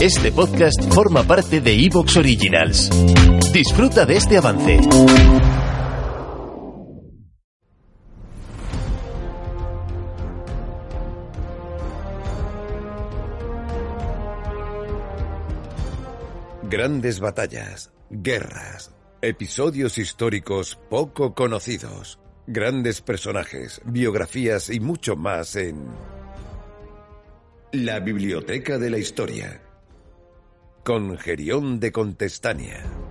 Este podcast forma parte de Evox Originals. Disfruta de este avance. Grandes batallas, guerras, episodios históricos poco conocidos, grandes personajes, biografías y mucho más en La Biblioteca de la Historia con Gerión de Contestania.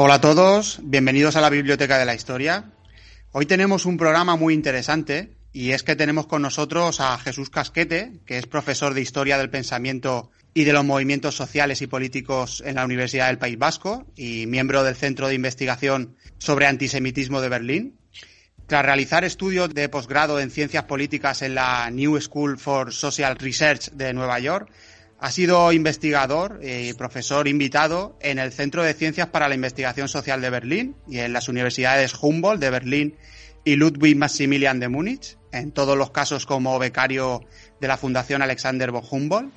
Hola a todos, bienvenidos a la Biblioteca de la Historia. Hoy tenemos un programa muy interesante y es que tenemos con nosotros a Jesús Casquete, que es profesor de Historia del Pensamiento y de los Movimientos Sociales y Políticos en la Universidad del País Vasco y miembro del Centro de Investigación sobre Antisemitismo de Berlín. Tras realizar estudios de posgrado en Ciencias Políticas en la New School for Social Research de Nueva York, ha sido investigador y profesor invitado en el Centro de Ciencias para la Investigación Social de Berlín y en las universidades Humboldt de Berlín y Ludwig Maximilian de Múnich, en todos los casos como becario de la Fundación Alexander von Humboldt,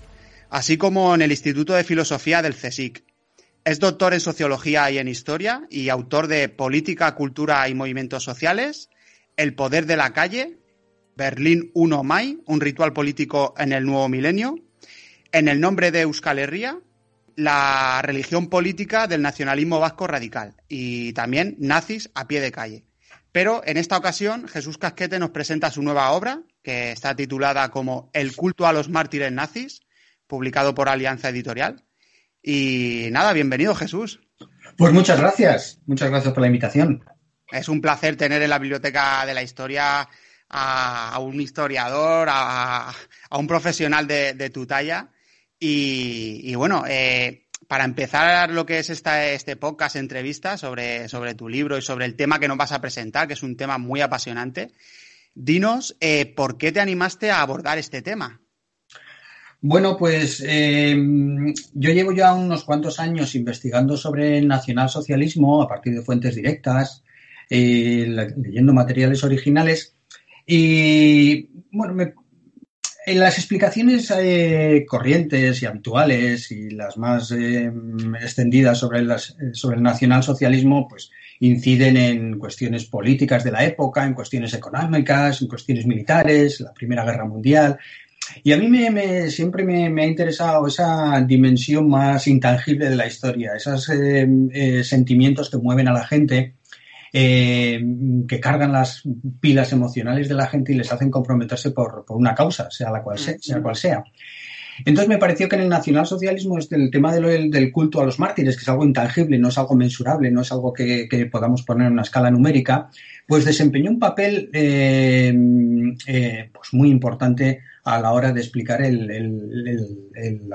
así como en el Instituto de Filosofía del CSIC. Es doctor en Sociología y en Historia y autor de Política, Cultura y Movimientos Sociales, El Poder de la Calle, Berlín 1 May, un ritual político en el nuevo milenio, en el nombre de Euskal Herria, la religión política del nacionalismo vasco radical y también nazis a pie de calle. Pero en esta ocasión Jesús Casquete nos presenta su nueva obra, que está titulada como El culto a los mártires nazis, publicado por Alianza Editorial. Y nada, bienvenido Jesús. Pues muchas gracias, muchas gracias por la invitación. Es un placer tener en la Biblioteca de la Historia a, un historiador, a, un profesional de tu talla y, bueno, eh, para empezar lo que es esta, este podcast, entrevista sobre, sobre tu libro y sobre el tema que nos vas a presentar, que es un tema muy apasionante, dinos eh, por qué te animaste a abordar este tema. Bueno, pues eh, yo llevo ya unos cuantos años investigando sobre el nacionalsocialismo a partir de fuentes directas, leyendo materiales originales y bueno, me, en las explicaciones eh, corrientes y habituales y las más eh, extendidas sobre, las, sobre el nacionalsocialismo, pues inciden en cuestiones políticas de la época, en cuestiones económicas, en cuestiones militares, la Primera Guerra Mundial. Y a mí me, siempre me, ha interesado esa dimensión más intangible de la historia, esos eh, sentimientos que mueven a la gente eh, que cargan las pilas emocionales de la gente y les hacen comprometerse por, una causa, sea la cual sea, sea cual sea. Entonces me pareció que en el nacionalsocialismo es el tema del, culto a los mártires, que es algo intangible, no es algo mensurable, no es algo que, podamos poner en una escala numérica, pues desempeñó un papel eh, eh, pues muy importante a la hora de explicar el,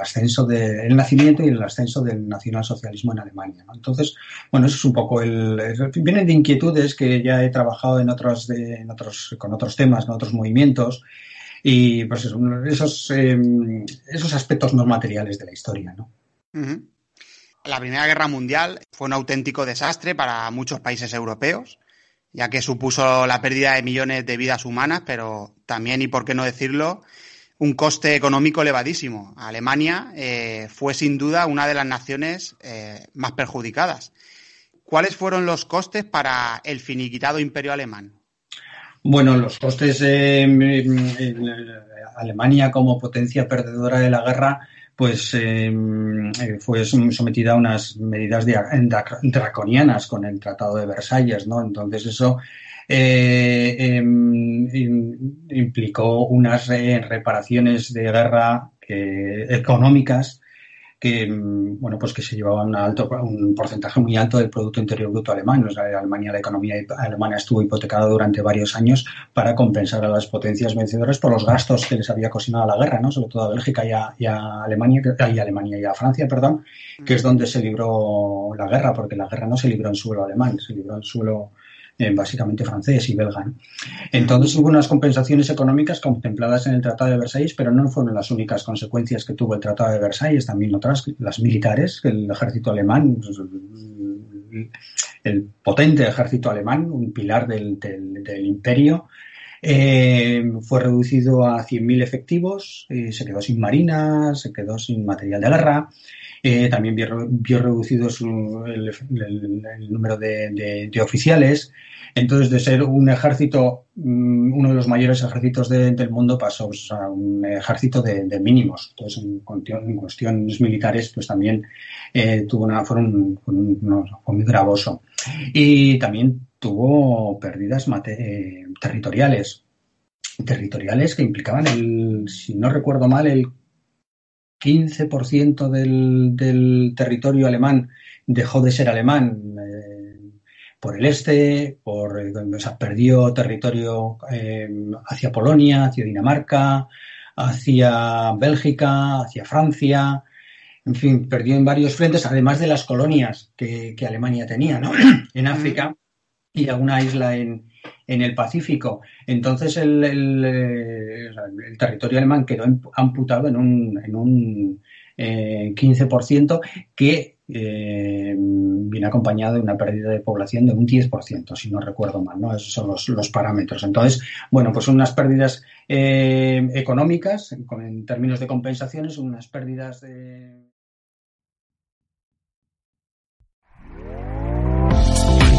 ascenso del nacimiento y el ascenso del nacionalsocialismo en Alemania. Entonces, bueno, eso es un poco el, vienen de inquietudes que ya he trabajado en otros, en otros, con otros temas, con otros movimientos y pues esos, em, esos aspectos no materiales de la historia. ¿no? La Primera Guerra Mundial fue un auténtico desastre para muchos países europeos, ya que supuso la pérdida de millones de vidas humanas, pero también, y por qué no decirlo, un coste económico elevadísimo. Alemania eh, fue sin duda una de las naciones eh, más perjudicadas. ¿Cuáles fueron los costes para el finiquitado imperio alemán? Bueno, los costes en Alemania como potencia perdedora de la guerra pues em, eh, fue sometida a unas medidas draconianas con el Tratado de Versalles, ¿no? Entonces eso eh, em, implicó unas reparaciones de guerra económicas que mm, bueno pues que se llevaban un alto un porcentaje muy alto del producto interior bruto alemán. Alemania la economía alemana estuvo hipotecada durante varios años para compensar a las potencias vencedoras por los gastos que les había cocinado la guerra no sobre todo a Bélgica y a, Alemania y Alemania y a Francia perdón que es donde se libró la guerra porque la guerra no se libró en suelo alemán se libró en suelo básicamente francés y belga. Entonces hubo unas compensaciones económicas contempladas en el Tratado de Versalles, pero no fueron las únicas consecuencias que tuvo el Tratado de Versalles, también otras, las militares, el ejército alemán, pues, el potente ejército alemán, un pilar del, imperio, eh, fue reducido a 100.000 efectivos, eh, se quedó sin marinas, se quedó sin material de guerra, también vio, reducido el, número de, oficiales. Entonces, de ser un ejército, mm, uno de los mayores ejércitos del mundo, pasó pues, a un ejército de, mínimos. Entonces, en, cuestiones militares, pues también eh, tuvo una, fueron muy gravoso. Y también tuvo pérdidas eh, territoriales territoriales que implicaban el, si no recuerdo mal, el 15% del, del territorio alemán dejó de ser alemán eh, por el este, por, eh, perdió territorio eh, hacia Polonia, hacia Dinamarca, hacia Bélgica, hacia Francia, en fin, perdió en varios frentes, además de las colonias que, que Alemania tenía, ¿no? en África y alguna isla en, en el Pacífico. Entonces el, eh, territorio alemán quedó amputado en un, en un 15% eh, que eh, viene acompañado de una pérdida de población de un 10%, si no recuerdo mal, ¿no? Esos son los, los parámetros. Entonces, bueno, pues unas pérdidas económicas, en, términos de compensaciones, unas pérdidas de